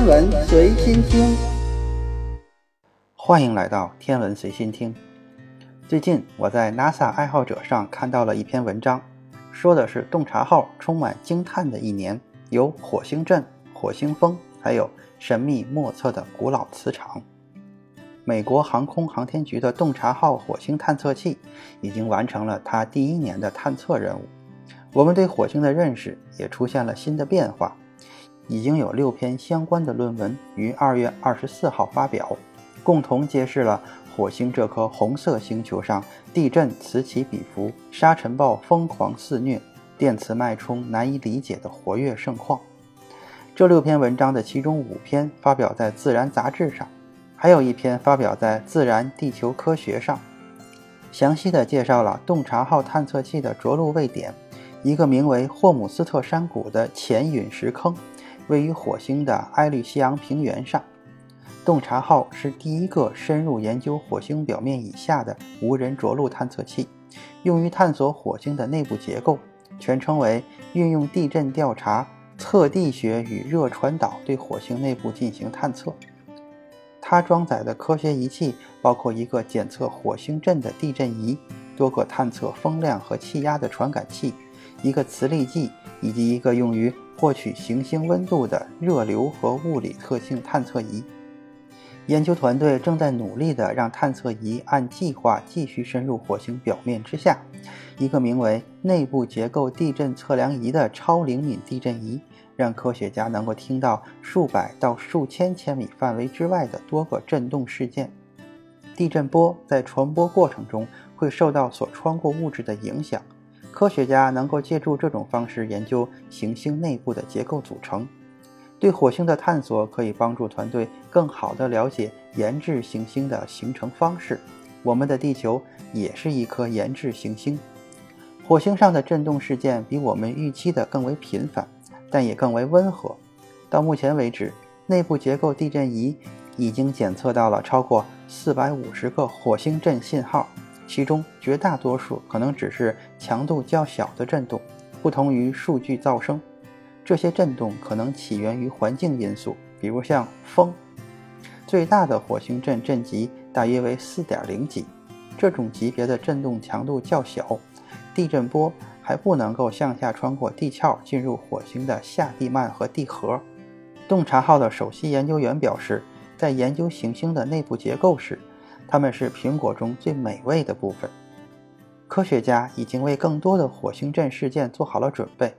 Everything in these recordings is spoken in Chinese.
天文随心听，欢迎来到天文随心听。最近我在 NASA 爱好者上看到了一篇文章，说的是洞察号充满惊叹的一年，有火星阵、火星风，还有神秘莫测的古老磁场。美国航空航天局的洞察号火星探测器已经完成了它第一年的探测任务，我们对火星的认识也出现了新的变化。已经有六篇相关的论文于二月二十四号发表，共同揭示了火星这颗红色星球上地震此起彼伏、沙尘暴疯狂肆虐、电磁脉冲难以理解的活跃盛况。这六篇文章的其中五篇发表在《自然》杂志上，还有一篇发表在《自然地球科学》上，详细的介绍了洞察号探测器的着陆位点——一个名为霍姆斯特山谷的浅陨石坑。位于火星的埃律西昂平原上，洞察号是第一个深入研究火星表面以下的无人着陆探测器，用于探索火星的内部结构，全称为运用地震调查、测地学与热传导对火星内部进行探测。它装载的科学仪器包括一个检测火星震的地震仪、多个探测风量和气压的传感器、一个磁力计以及一个用于获取行星温度的热流和物理特性探测仪，研究团队正在努力地让探测仪按计划继续深入火星表面之下。一个名为“内部结构地震测量仪”的超灵敏地震仪，让科学家能够听到数百到数千千米范围之外的多个震动事件。地震波在传播过程中会受到所穿过物质的影响。科学家能够借助这种方式研究行星内部的结构组成。对火星的探索可以帮助团队更好地了解研制行星的形成方式。我们的地球也是一颗研制行星。火星上的震动事件比我们预期的更为频繁，但也更为温和。到目前为止，内部结构地震仪已经检测到了超过四百五十个火星震信号。其中绝大多数可能只是强度较小的震动，不同于数据噪声。这些震动可能起源于环境因素，比如像风。最大的火星震震级大约为四点零级，这种级别的震动强度较小，地震波还不能够向下穿过地壳进入火星的下地幔和地核。洞察号的首席研究员表示，在研究行星的内部结构时。它们是苹果中最美味的部分。科学家已经为更多的火星震事件做好了准备。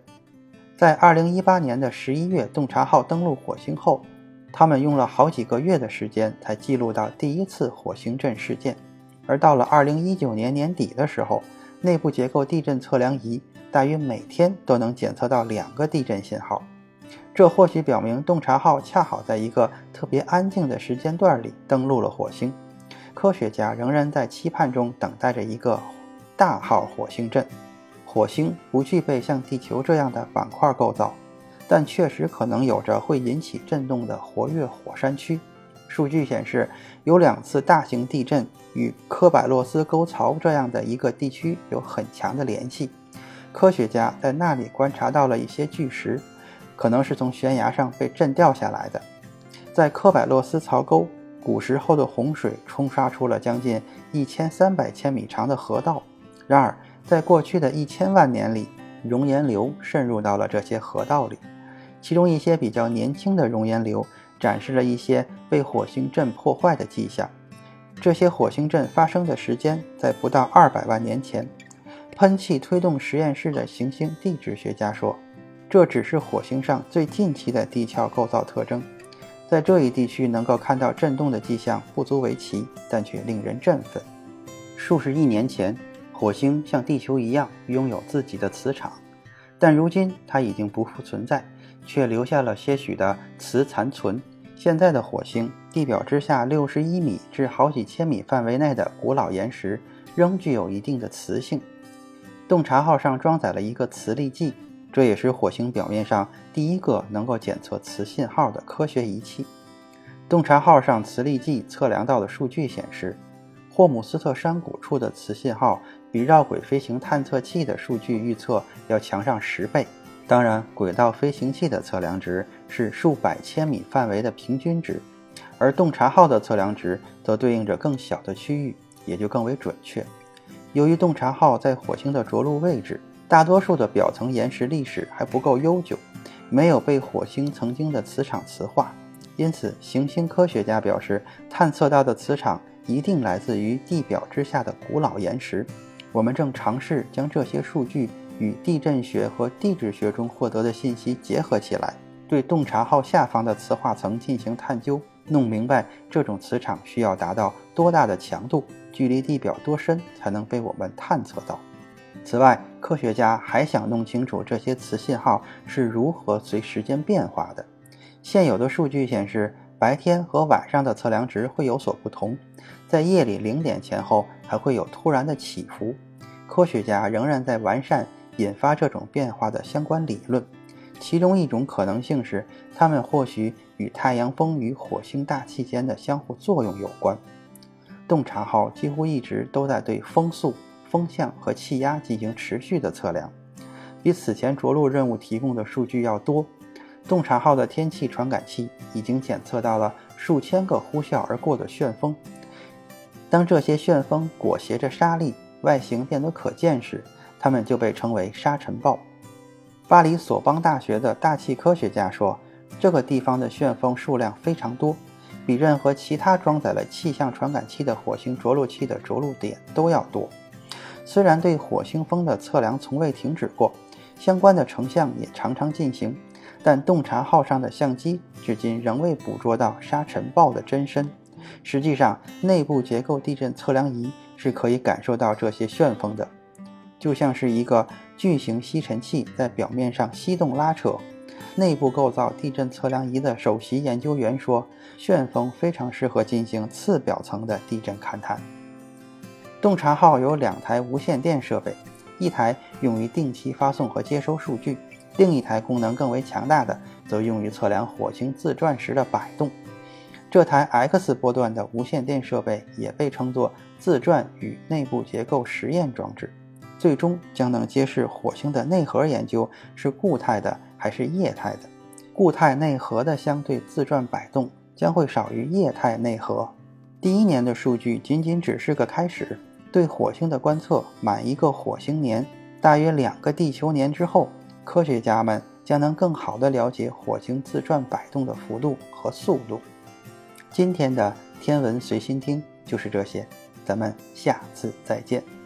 在2018年的11月，洞察号登陆火星后，他们用了好几个月的时间才记录到第一次火星震事件。而到了2019年年底的时候，内部结构地震测量仪大约每天都能检测到两个地震信号。这或许表明洞察号恰好在一个特别安静的时间段里登陆了火星。科学家仍然在期盼中等待着一个大号火星震。火星不具备像地球这样的板块构造，但确实可能有着会引起震动的活跃火山区。数据显示，有两次大型地震与科柏洛斯沟槽这样的一个地区有很强的联系。科学家在那里观察到了一些巨石，可能是从悬崖上被震掉下来的。在科柏洛斯槽沟。古时候的洪水冲刷出了将近一千三百千米长的河道，然而在过去的一千万年里，熔岩流渗入到了这些河道里，其中一些比较年轻的熔岩流展示了一些被火星震破坏的迹象。这些火星震发生的时间在不到二百万年前。喷气推动实验室的行星地质学家说，这只是火星上最近期的地壳构造特征。在这一地区能够看到震动的迹象不足为奇，但却令人振奋。数十亿年前，火星像地球一样拥有自己的磁场，但如今它已经不复存在，却留下了些许的磁残存。现在的火星地表之下六十一米至好几千米范围内的古老岩石仍具有一定的磁性。洞察号上装载了一个磁力计。这也是火星表面上第一个能够检测磁信号的科学仪器。洞察号上磁力计测量到的数据显示，霍姆斯特山谷处的磁信号比绕轨飞行探测器的数据预测要强上十倍。当然，轨道飞行器的测量值是数百千米范围的平均值，而洞察号的测量值则对应着更小的区域，也就更为准确。由于洞察号在火星的着陆位置，大多数的表层岩石历史还不够悠久，没有被火星曾经的磁场磁化。因此，行星科学家表示，探测到的磁场一定来自于地表之下的古老岩石。我们正尝试将这些数据与地震学和地质学中获得的信息结合起来，对洞察号下方的磁化层进行探究，弄明白这种磁场需要达到多大的强度，距离地表多深才能被我们探测到。此外，科学家还想弄清楚这些磁信号是如何随时间变化的。现有的数据显示，白天和晚上的测量值会有所不同，在夜里零点前后还会有突然的起伏。科学家仍然在完善引发这种变化的相关理论，其中一种可能性是，它们或许与太阳风与火星大气间的相互作用有关。洞察号几乎一直都在对风速、风向和气压进行持续的测量，比此前着陆任务提供的数据要多。洞察号的天气传感器已经检测到了数千个呼啸而过的旋风。当这些旋风裹挟着沙粒，外形变得可见时，它们就被称为沙尘暴。巴黎索邦大学的大气科学家说，这个地方的旋风数量非常多，比任何其他装载了气象传感器的火星着陆器的着陆点都要多。虽然对火星风的测量从未停止过，相关的成像也常常进行。但洞察号上的相机至今仍未捕捉到沙尘暴的真身。实际上，内部结构地震测量仪是可以感受到这些旋风的，就像是一个巨型吸尘器在表面上吸动拉扯。内部构造地震测量仪的首席研究员说：“旋风非常适合进行次表层的地震勘探。”洞察号有两台无线电设备，一台用于定期发送和接收数据。另一台功能更为强大的，则用于测量火星自转时的摆动。这台 X 波段的无线电设备也被称作自转与内部结构实验装置，最终将能揭示火星的内核研究是固态的还是液态的。固态内核的相对自转摆动将会少于液态内核。第一年的数据仅仅只是个开始，对火星的观测满一个火星年，大约两个地球年之后。科学家们将能更好地了解火星自转摆动的幅度和速度。今天的天文随心听就是这些，咱们下次再见。